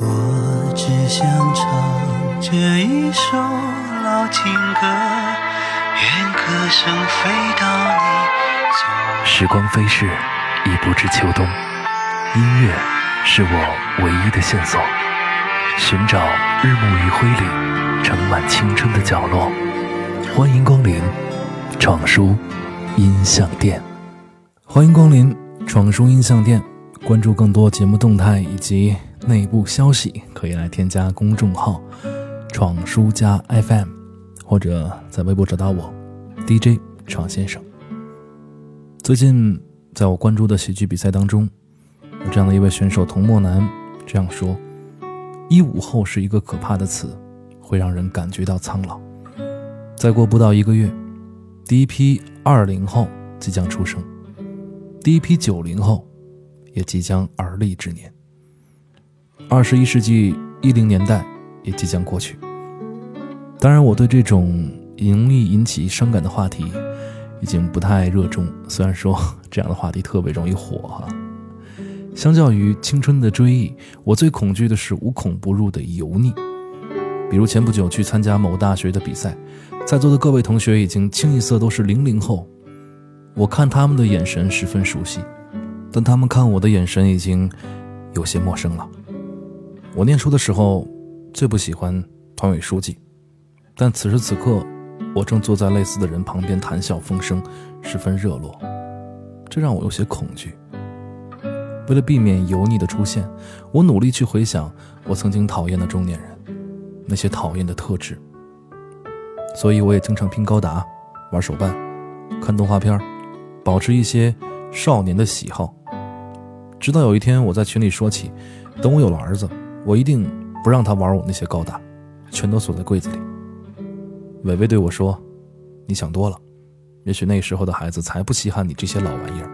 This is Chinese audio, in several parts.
我只想唱这一首老情歌，愿歌声飞到你时光飞逝，已不知秋冬。音乐是我唯一的线索，寻找日暮余晖里盛满青春的角落。欢迎光临闯书音像店。欢迎光临闯书音像店。关注更多节目动态以及内部消息，可以来添加公众号“闯书家 FM”，或者在微博找到我 DJ 闯先生。最近，在我关注的喜剧比赛当中，有这样的一位选手童墨南这样说：“一五后是一个可怕的词，会让人感觉到苍老。再过不到一个月，第一批二零后即将出生，第一批九零后。”也即将而立之年，二十一世纪一零年代也即将过去。当然，我对这种容易引起伤感的话题已经不太热衷。虽然说 这样的话题特别容易火哈。相较于青春的追忆，我最恐惧的是无孔不入的油腻。比如前不久去参加某大学的比赛，在座的各位同学已经清一色都是零零后，我看他们的眼神十分熟悉。但他们看我的眼神已经有些陌生了。我念书的时候最不喜欢团委书记，但此时此刻，我正坐在类似的人旁边谈笑风生，十分热络，这让我有些恐惧。为了避免油腻的出现，我努力去回想我曾经讨厌的中年人，那些讨厌的特质。所以我也经常拼高达、玩手办、看动画片，保持一些少年的喜好。直到有一天，我在群里说起，等我有了儿子，我一定不让他玩我那些高达，全都锁在柜子里。伟伟对我说：“你想多了，也许那时候的孩子才不稀罕你这些老玩意儿。”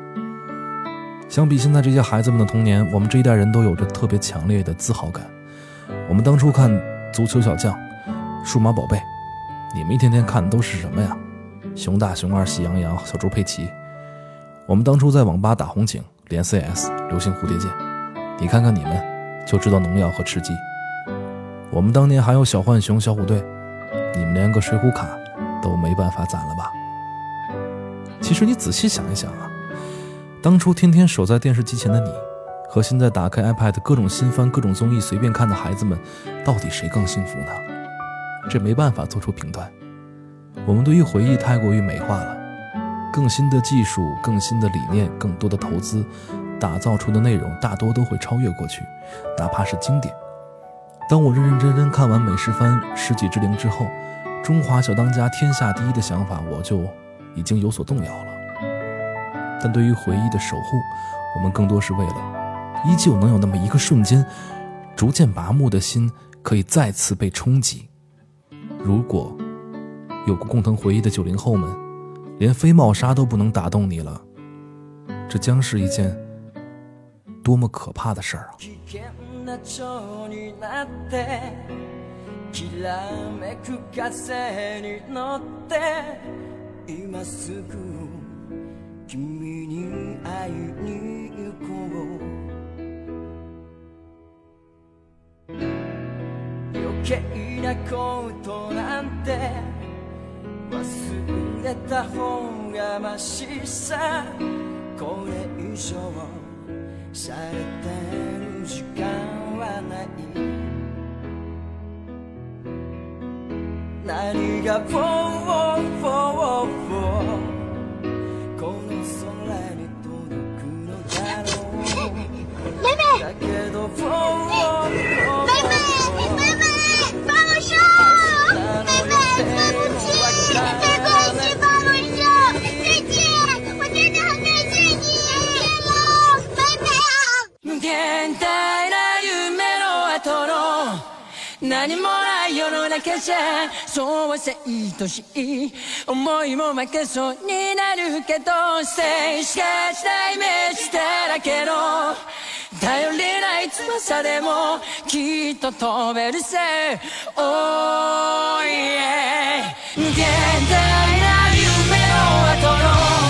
相比现在这些孩子们的童年，我们这一代人都有着特别强烈的自豪感。我们当初看足球小将、数码宝贝，你们一天天看的都是什么呀？熊大、熊二、喜羊羊、小猪佩奇。我们当初在网吧打红警。连 CS 流星蝴蝶剑，你看看你们，就知道农药和吃鸡。我们当年还有小浣熊、小虎队，你们连个水浒卡都没办法攒了吧？其实你仔细想一想啊，当初天天守在电视机前的你，和现在打开 iPad 各种新番、各种综艺随便看的孩子们，到底谁更幸福呢？这没办法做出评断。我们对于回忆太过于美化了。更新的技术、更新的理念、更多的投资，打造出的内容大多都会超越过去，哪怕是经典。当我认认真真看完美食番《世纪之灵》之后，中华小当家天下第一的想法我就已经有所动摇了。但对于回忆的守护，我们更多是为了依旧能有那么一个瞬间，逐渐麻木的心可以再次被冲击。如果有过共同回忆的九零后们。连飞帽纱都不能打动你了，这将是一件多么可怕的事儿啊！忘れた方がましさこれ以上 されてる時間はない。何が何もない世の中じゃそうはせいとしい思いも負けそうになるけど静止しないイメージだらけの頼りない翼でもきっと飛べるぜ。Oh yeah 現代な夢の後の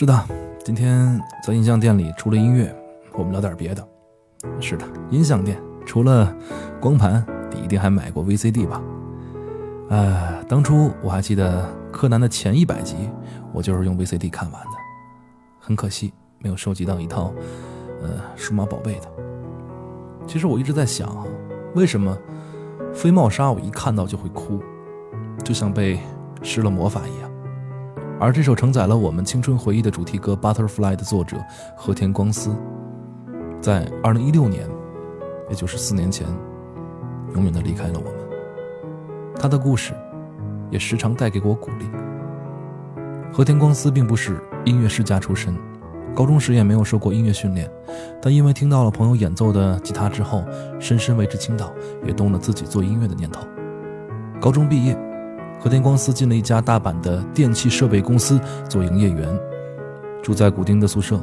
是的，今天在音像店里除了音乐，我们聊点别的。是的，音像店除了光盘，你一定还买过 VCD 吧？呃，当初我还记得柯南的前一百集，我就是用 VCD 看完的。很可惜没有收集到一套，呃，数码宝贝的。其实我一直在想，为什么飞帽纱我一看到就会哭，就像被施了魔法一样。而这首承载了我们青春回忆的主题歌《Butterfly》的作者和田光司，在2016年，也就是四年前，永远的离开了我们。他的故事，也时常带给我鼓励。和田光司并不是音乐世家出身，高中时也没有受过音乐训练，但因为听到了朋友演奏的吉他之后，深深为之倾倒，也动了自己做音乐的念头。高中毕业。和田光司进了一家大阪的电器设备公司做营业员，住在古町的宿舍。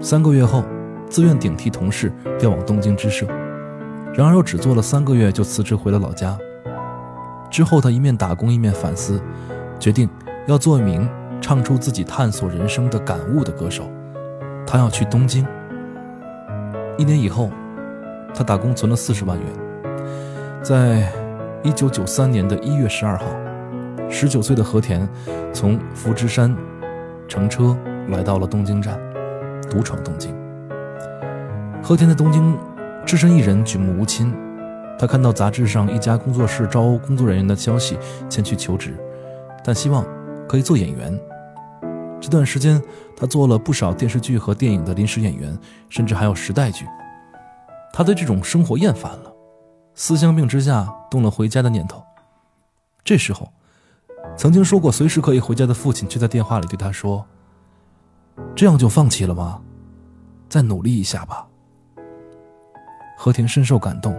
三个月后，自愿顶替同事调往东京支社，然而又只做了三个月就辞职回了老家。之后，他一面打工一面反思，决定要做一名唱出自己探索人生的感悟的歌手。他要去东京。一年以后，他打工存了四十万元，在一九九三年的一月十二号。十九岁的和田从福知山乘车来到了东京站，独闯东京。和田在东京只身一人，举目无亲。他看到杂志上一家工作室招工作人员的消息，前去求职，但希望可以做演员。这段时间，他做了不少电视剧和电影的临时演员，甚至还有时代剧。他对这种生活厌烦了，思乡病之下动了回家的念头。这时候。曾经说过随时可以回家的父亲，却在电话里对他说：“这样就放弃了吗？再努力一下吧。”和田深受感动，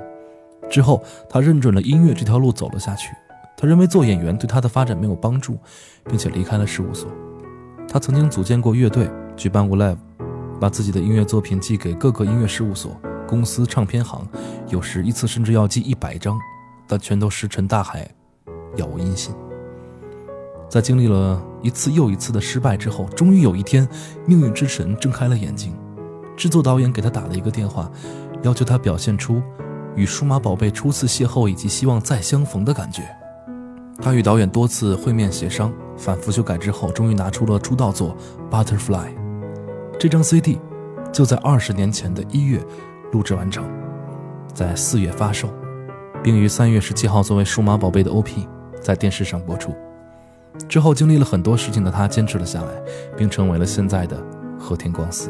之后他认准了音乐这条路走了下去。他认为做演员对他的发展没有帮助，并且离开了事务所。他曾经组建过乐队，举办过 live，把自己的音乐作品寄给各个音乐事务所、公司、唱片行，有时一次甚至要寄一百张，但全都石沉大海，杳无音信。在经历了一次又一次的失败之后，终于有一天，命运之神睁开了眼睛。制作导演给他打了一个电话，要求他表现出与数码宝贝初次邂逅以及希望再相逢的感觉。他与导演多次会面协商，反复修改之后，终于拿出了出道作《Butterfly》。这张 CD 就在二十年前的一月录制完成，在四月发售，并于三月十七号作为数码宝贝的 OP 在电视上播出。之后经历了很多事情的他坚持了下来，并成为了现在的和田光司。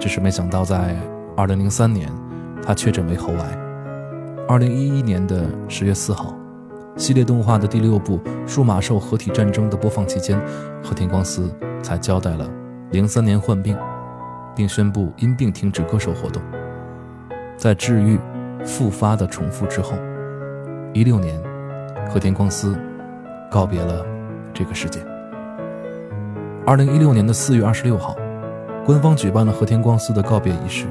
只是没想到，在2003年，他确诊为喉癌。2011年的十月四号，系列动画的第六部《数码兽合体战争》的播放期间，和田光司才交代了03年患病，并宣布因病停止歌手活动。在治愈、复发的重复之后，16年，和田光司。告别了这个世界。二零一六年的四月二十六号，官方举办了和田光司的告别仪式。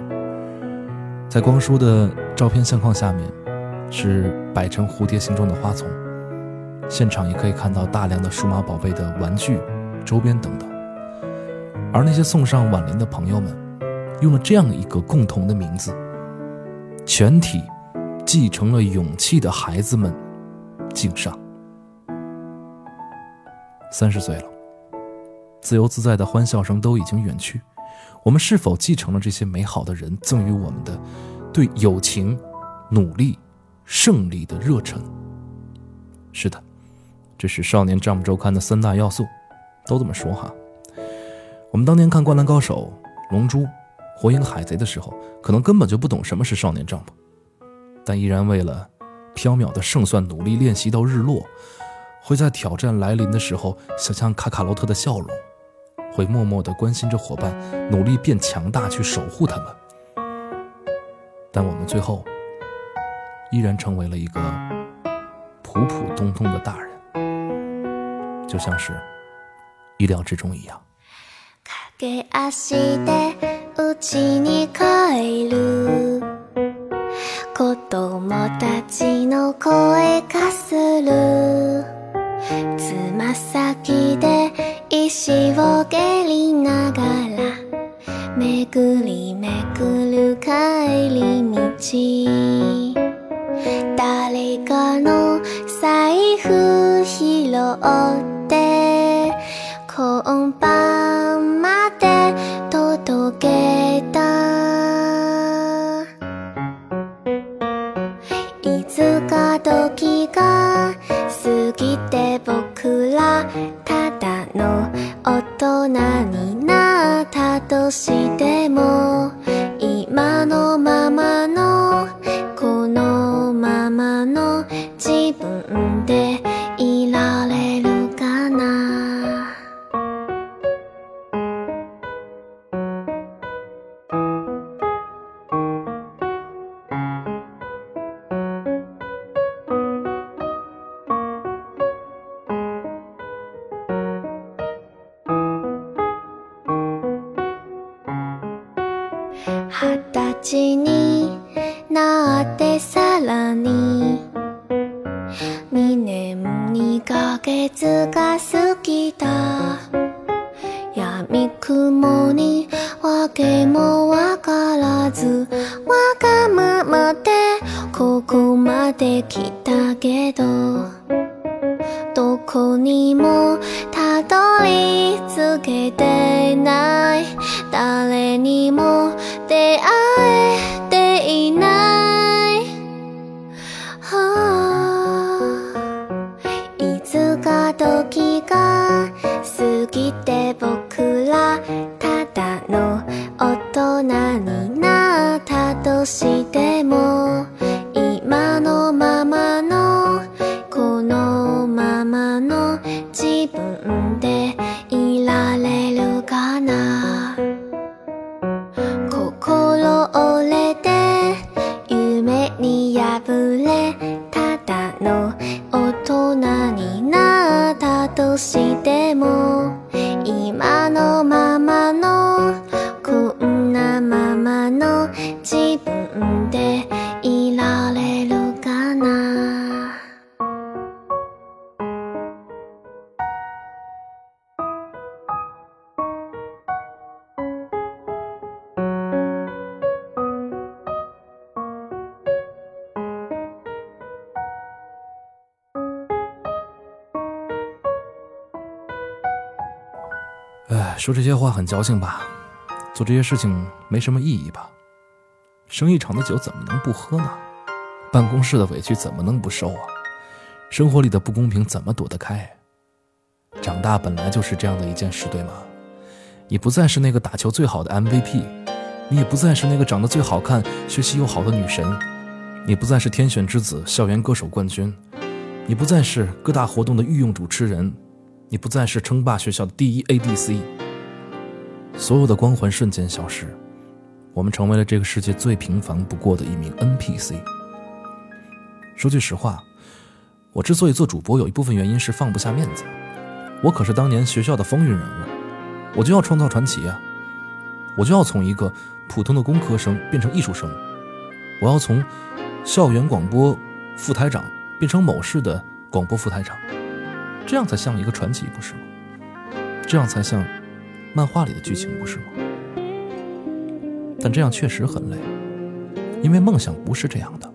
在光叔的照片相框下面，是摆成蝴蝶形状的花丛。现场也可以看到大量的数码宝贝的玩具、周边等等。而那些送上挽联的朋友们，用了这样一个共同的名字：全体继承了勇气的孩子们，敬上。三十岁了，自由自在的欢笑声都已经远去。我们是否继承了这些美好的人赠予我们的对友情、努力、胜利的热忱？是的，这是《少年 Jump》周刊的三大要素，都这么说哈。我们当年看《灌篮高手》《龙珠》《火影》《海贼》的时候，可能根本就不懂什么是《少年 Jump》，但依然为了缥缈的胜算努力练习到日落。会在挑战来临的时候，想象卡卡罗特的笑容，会默默地关心着伙伴，努力变强大去守护他们， 但我们最后依然成为了一个普普通通的大人，就像是意料之中一样。駆け足で家に帰る子供たちの声かする つま先で石を蹴りながらめぐりめぐる帰り道。誰かの財布拾っての大人になったとしても二十歳になってさらに。2年2ヶ月が说这些话很矫情吧？做这些事情没什么意义吧？生意场的酒怎么能不喝呢？办公室的委屈怎么能不受啊？生活里的不公平怎么躲得开？长大本来就是这样的一件事，对吗？你不再是那个打球最好的 MVP，你也不再是那个长得最好看、学习又好的女神，你不再是天选之子、校园歌手冠军，你不再是各大活动的御用主持人，你不再是称霸学校的第一 ADC。所有的光环瞬间消失，我们成为了这个世界最平凡不过的一名 NPC。说句实话，我之所以做主播，有一部分原因是放不下面子。我可是当年学校的风云人物，我就要创造传奇啊！我就要从一个普通的工科生变成艺术生，我要从校园广播副台长变成某市的广播副台长，这样才像一个传奇，不是吗？这样才像漫画里的剧情，不是吗？但这样确实很累，因为梦想不是这样的。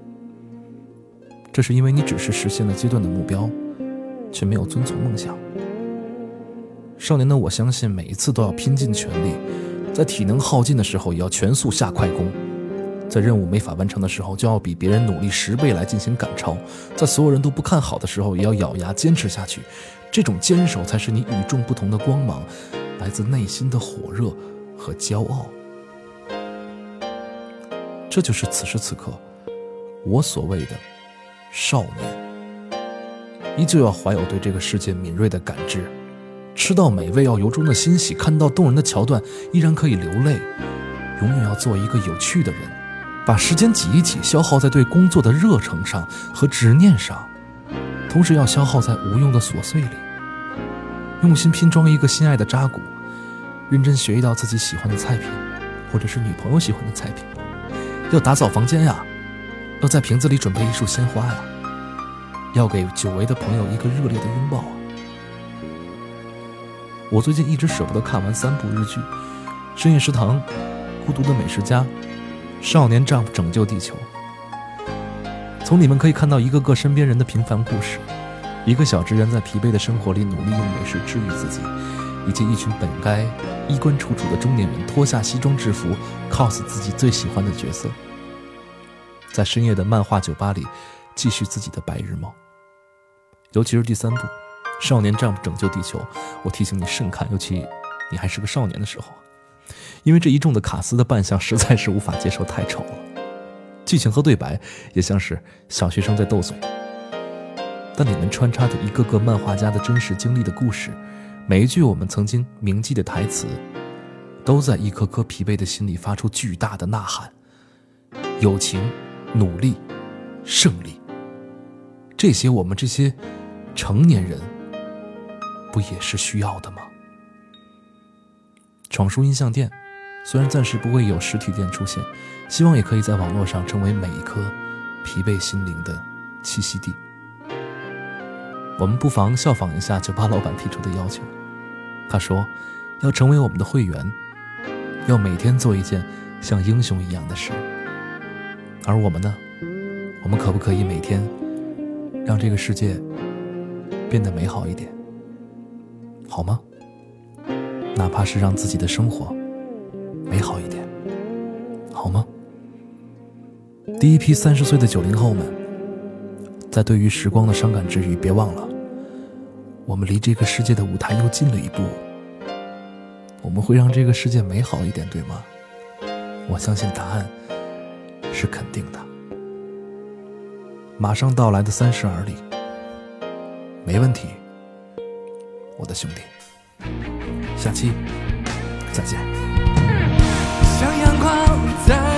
这是因为你只是实现了阶段的目标，却没有遵从梦想。少年的我相信，每一次都要拼尽全力，在体能耗尽的时候也要全速下快攻，在任务没法完成的时候就要比别人努力十倍来进行赶超，在所有人都不看好的时候也要咬牙坚持下去。这种坚守才是你与众不同的光芒，来自内心的火热和骄傲。这就是此时此刻我所谓的少年，依旧要怀有对这个世界敏锐的感知。吃到美味要由衷的欣喜，看到动人的桥段依然可以流泪。永远要做一个有趣的人，把时间挤一挤，消耗在对工作的热诚上和执念上，同时要消耗在无用的琐碎里。用心拼装一个心爱的扎古，认真学一道自己喜欢的菜品，或者是女朋友喜欢的菜品。要打扫房间呀，要在瓶子里准备一束鲜花呀，要给久违的朋友一个热烈的拥抱啊！我最近一直舍不得看完三部日剧：《深夜食堂》《孤独的美食家》《少年丈夫拯救地球》。从里面可以看到一个个身边人的平凡故事，一个小职员在疲惫的生活里努力用美食治愈自己，以及一群本该衣冠楚楚的中年人脱下西装制服，cos 自己最喜欢的角色，在深夜的漫画酒吧里继续自己的白日梦。尤其是第三部《少年丈夫拯救地球》，我提醒你慎看，尤其你还是个少年的时候，因为这一众的卡斯的扮相实在是无法接受，太丑了。剧情和对白也像是小学生在斗嘴，但里面穿插着一个个漫画家的真实经历的故事，每一句我们曾经铭记的台词，都在一颗颗疲惫的心里发出巨大的呐喊：友情、努力、胜利。这些我们这些成年人，不也是需要的吗？闯书音像店，虽然暂时不会有实体店出现，希望也可以在网络上成为每一颗疲惫心灵的栖息地。我们不妨效仿一下酒吧老板提出的要求，他说要成为我们的会员，要每天做一件像英雄一样的事。而我们呢，我们可不可以每天让这个世界变得美好一点，好吗？哪怕是让自己的生活美好一点，好吗？第一批三十岁的九零后们，在对于时光的伤感之余，别忘了，我们离这个世界的舞台又近了一步。我们会让这个世界美好一点，对吗？我相信答案是肯定的。马上到来的三十而立，没问题，我的兄弟。下期再见。像阳光